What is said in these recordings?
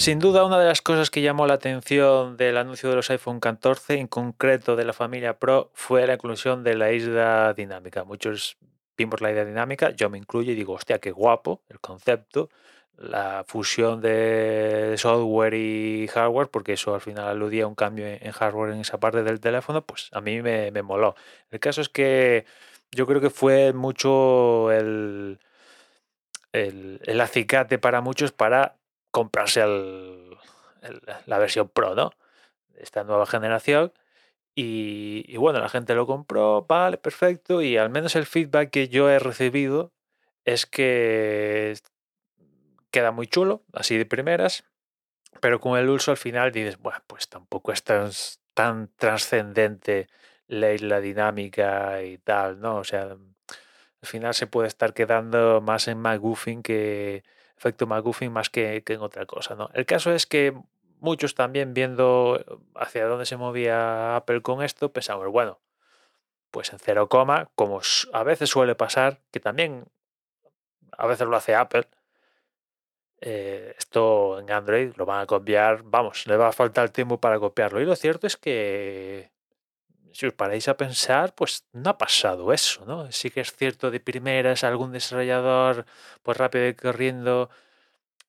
sin duda, una de las cosas que llamó la atención del anuncio de los iPhone 14, en concreto de la familia Pro, fue la inclusión de la isla dinámica. Muchos vimos la isla dinámica, yo me incluyo y digo, hostia, qué guapo el concepto, la fusión de software y hardware, porque eso al final aludía a un cambio en hardware en esa parte del teléfono, pues a mí me, me moló. El caso es que yo creo que fue mucho el, el, el acicate para muchos para comprarse la versión Pro, ¿no? Esta nueva generación. Y, bueno, la gente lo compró, vale, perfecto. Y al menos el feedback que yo he recibido es que queda muy chulo, así de primeras. Pero con el uso al final dices, bueno, pues tampoco es tan, tan trascendente la isla dinámica y tal, ¿no? O sea, al final se puede estar quedando más en McGuffin que, efecto McGuffin más que, en otra cosa. ¿no? El caso es que muchos también viendo hacia dónde se movía Apple con esto, pensamos, bueno, pues en cero coma, como a veces suele pasar, que también a veces lo hace Apple, eh, esto en Android lo van a copiar, vamos, le va a faltar tiempo para copiarlo. Y lo cierto es que si os paráis a pensar, pues no ha pasado eso, ¿no? Sí que es cierto de primeras algún desarrollador, pues rápido y corriendo,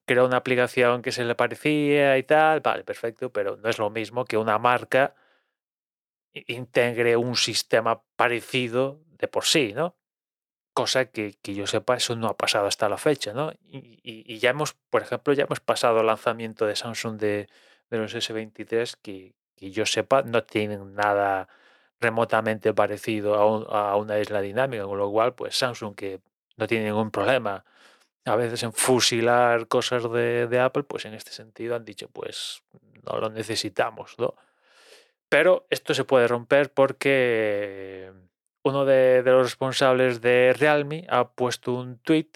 creó una aplicación que se le parecía y tal, vale, perfecto, pero no es lo mismo que una marca integre un sistema parecido de por sí, ¿no? Cosa que, que yo sepa, eso no ha pasado hasta la fecha, ¿no? Y, ya hemos, por ejemplo, ya hemos pasado el lanzamiento de Samsung de, de los S23 que, que yo sepa no tienen nada remotamente parecido a, una isla dinámica, con lo cual, pues Samsung, que no tiene ningún problema a veces en fusilar cosas de, Apple, pues en este sentido han dicho, pues no lo necesitamos, ¿no? Pero esto se puede romper porque uno de, los responsables de Realme ha puesto un tweet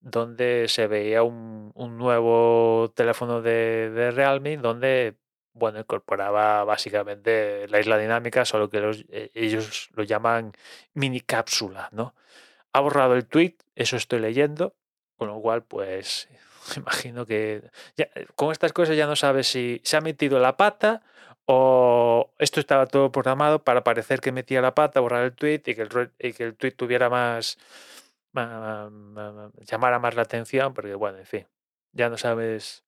donde se veía un, nuevo teléfono de Realme donde bueno, incorporaba básicamente la isla dinámica, solo que eh, ellos lo llaman mini cápsula, ¿no? Ha borrado el tweet, eso estoy leyendo, con lo cual, pues, imagino que eh, con estas cosas ya no sabes si se ha metido la pata o esto estaba todo programado para parecer que metía la pata, borrar el tweet y que el, y que el tweet tuviera más, llamara más la atención, porque bueno, en fin, ya no sabes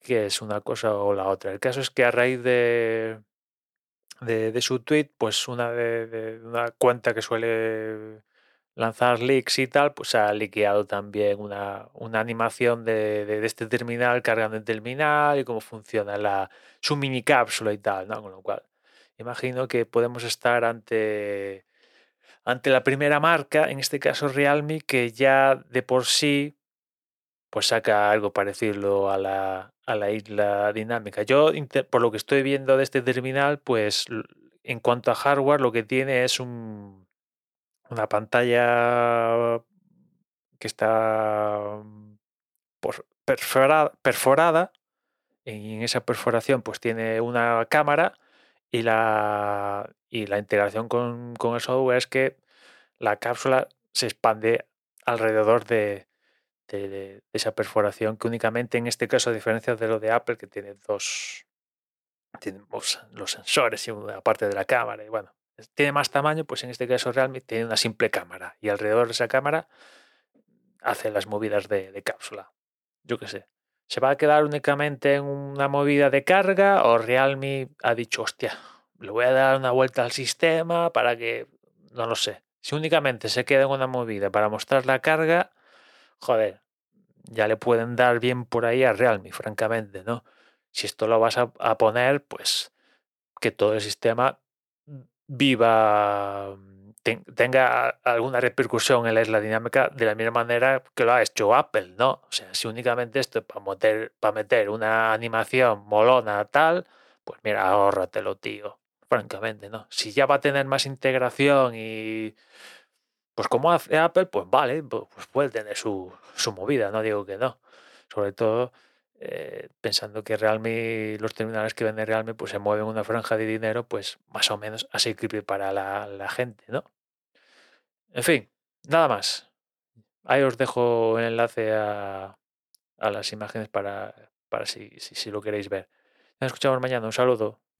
que es una cosa o la otra. El caso es que a raíz de, de, su tweet, pues una de, una cuenta que suele lanzar leaks y tal, pues ha liqueado también una, una animación de, este terminal cargando el terminal y cómo funciona la, su mini cápsula y tal, ¿no? Con lo cual, imagino que podemos estar ante, ante la primera marca, en este caso Realme, que ya de por sí pues saca algo parecido a la, a la isla dinámica. Yo, por lo que estoy viendo de este terminal, pues en cuanto a hardware, lo que tiene es un, una pantalla que está perforada, perforada, y en esa perforación pues tiene una cámara y la, y la integración con, con el software es que la cápsula se expande alrededor de, de, esa perforación que únicamente en este caso, a diferencia de lo de Apple, que tiene dos, tiene los sensores y una parte de la cámara, y bueno, tiene más tamaño, pues en este caso Realme tiene una simple cámara y alrededor de esa cámara hace las movidas de, cápsula. Yo qué sé. ¿Se va a quedar únicamente en una movida de carga o Realme ha dicho, hostia, le voy a dar una vuelta al sistema para que, no lo sé. Si únicamente se queda en una movida para mostrar la carga, joder, ya le pueden dar bien por ahí a Realme, francamente, ¿no? Si esto lo vas a, poner, pues que todo el sistema viva, tenga alguna repercusión en la isla dinámica de la misma manera que lo ha hecho Apple, ¿no? O sea, si únicamente esto es para meter, para meter una animación molona tal, pues mira, ahórratelo, tío, francamente, ¿no? Si ya va a tener más integración y pues como hace Apple, pues vale, pues puede tener su, movida, no digo que no. Sobre todo eh, pensando que Realme, los terminales que vende Realme, pues se mueven una franja de dinero, pues más o menos asequible para la, gente, ¿no? En fin, nada más. Ahí os dejo el enlace a, a las imágenes para, para si, si, si lo queréis ver. Nos escuchamos mañana. Un saludo.